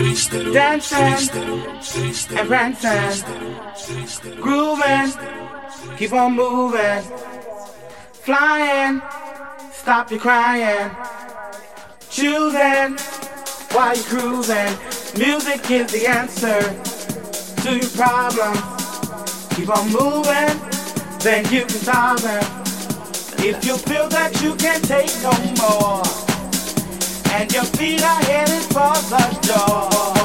dancing and prancing, grooving, keep on moving, flying, stop your crying, choosing while you're cruising. Music is the answer to your problems. Keep on moving, then you can solve them. If you feel that you can't take no more, and your feet are headed for the door.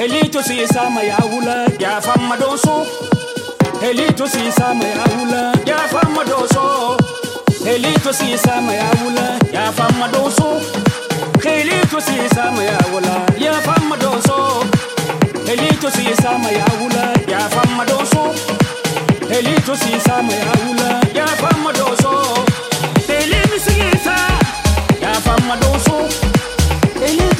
Elito si sama ya wula ya famma doso. Elito si sama ya wula ya famma doso. Elito si sama ya wula ya famma doso. Elito si sama ya wula ya famma doso. Elito si sama ya wula ya famma doso. Elito si sama ya wula ya famma doso. Ya wula Eli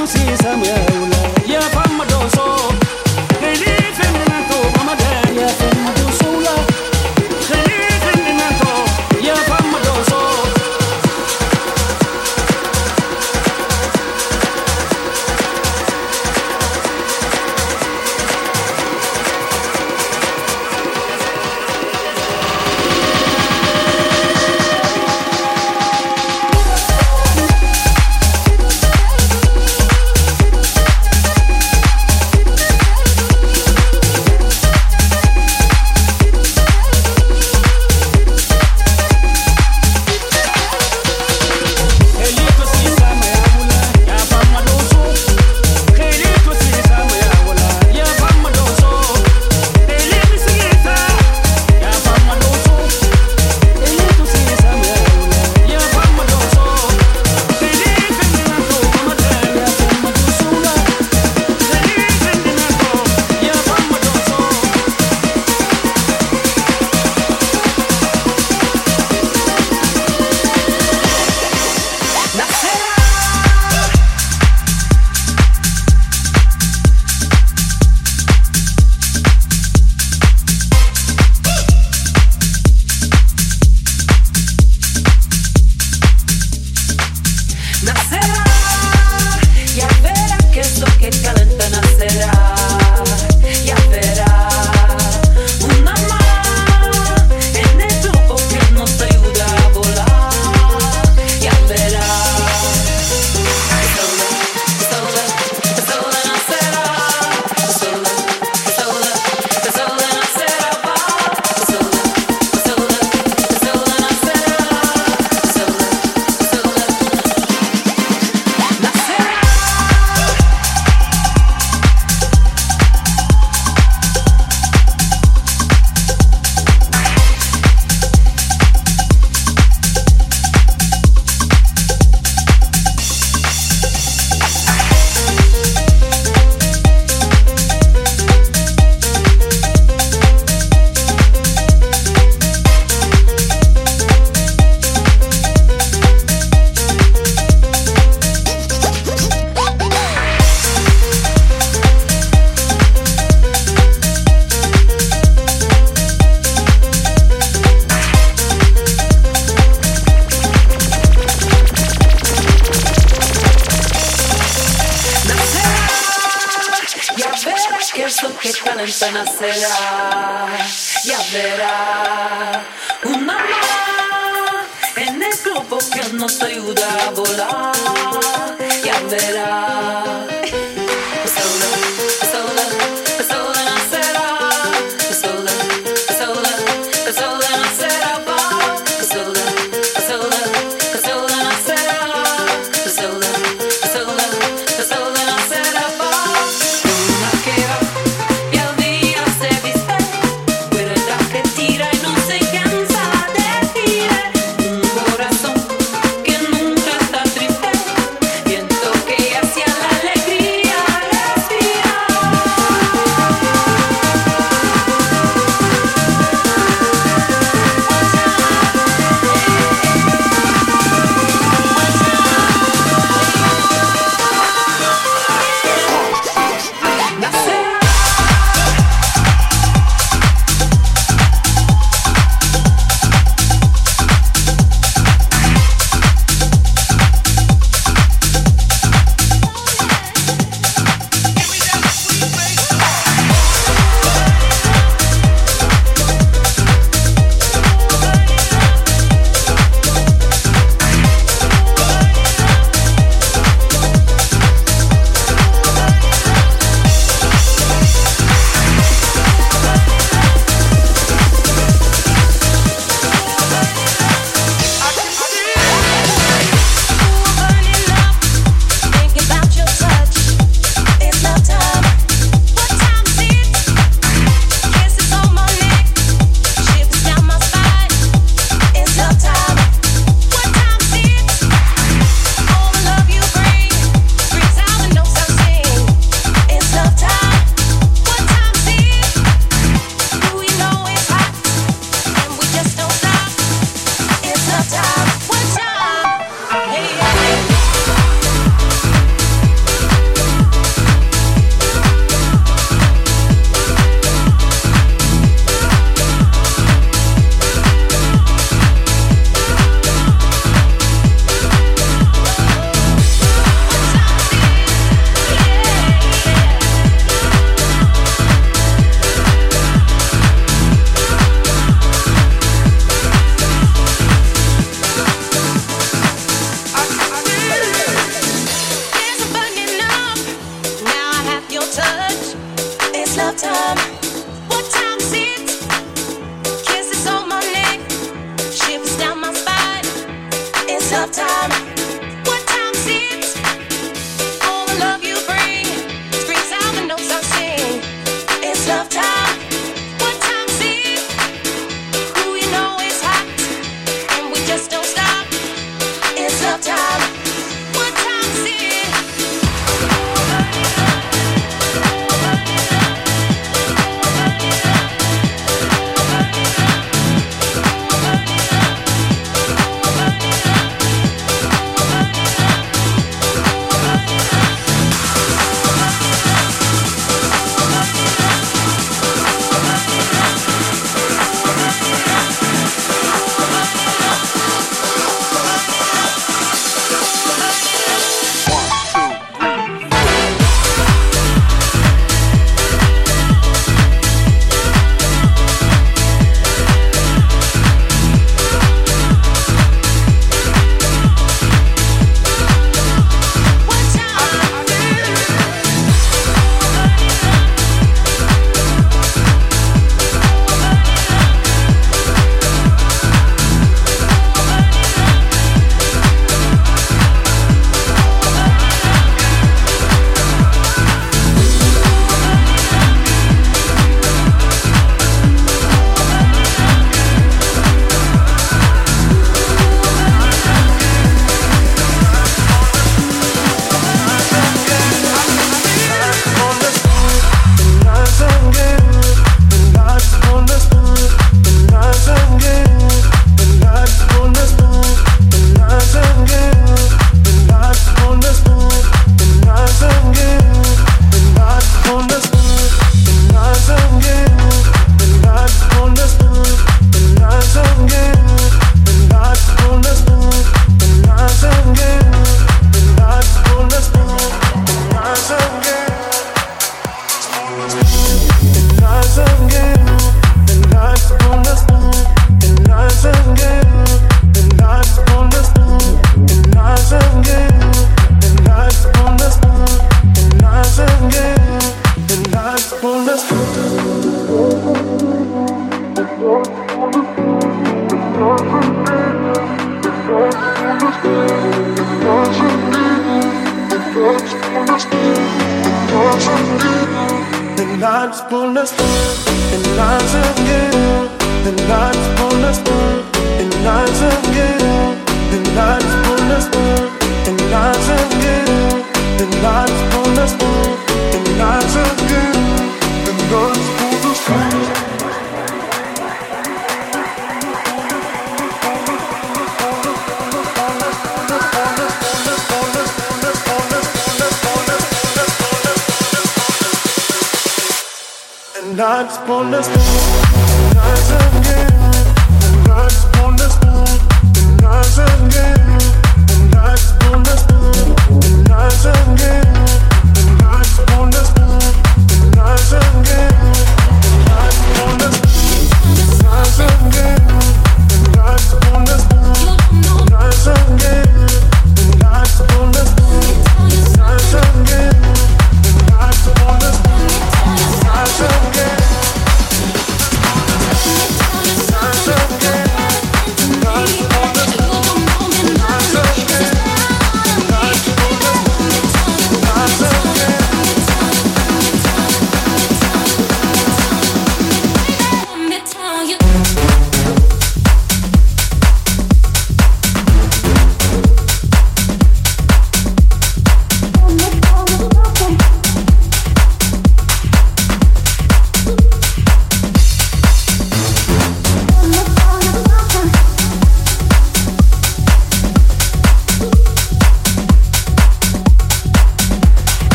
no te ayuda a volar, ya verás.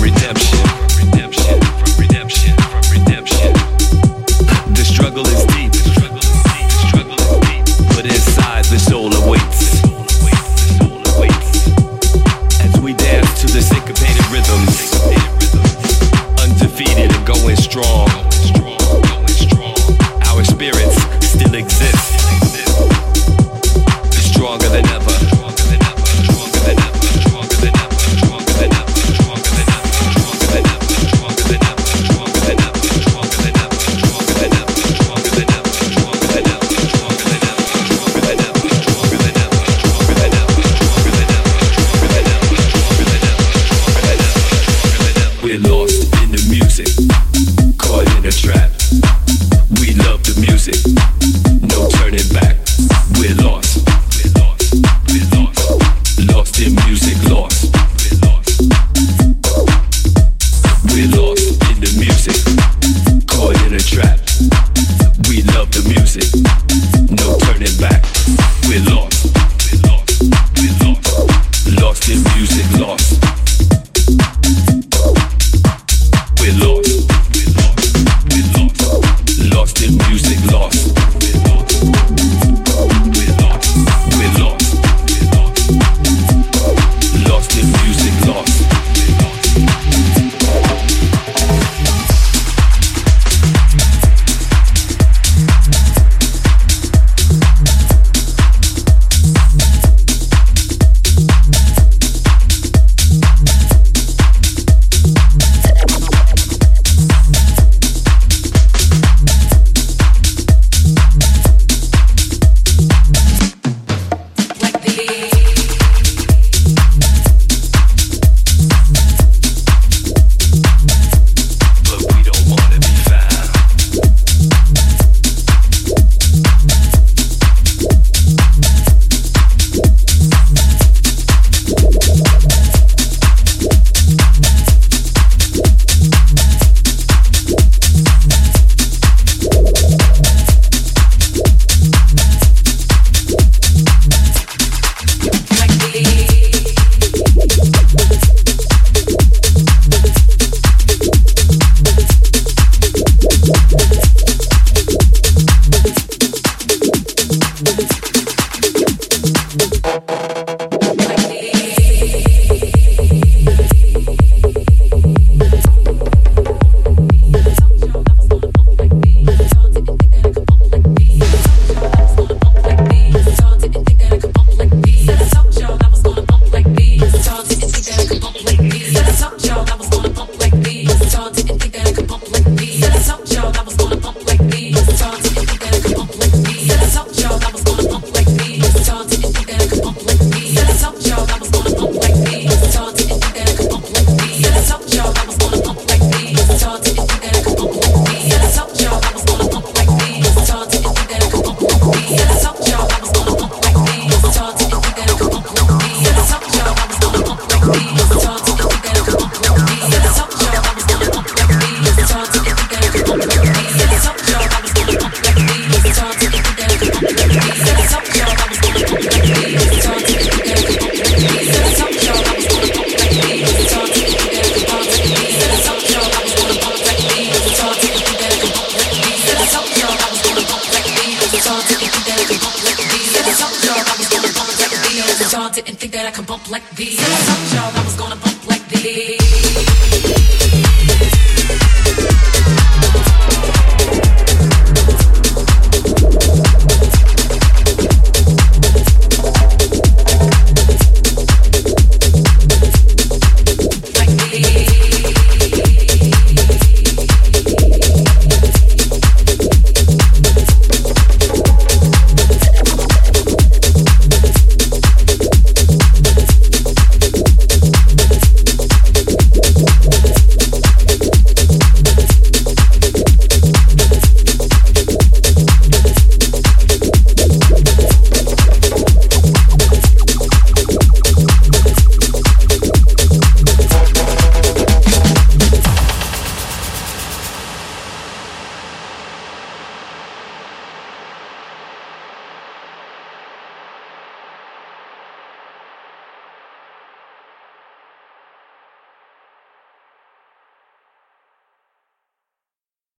Redemption,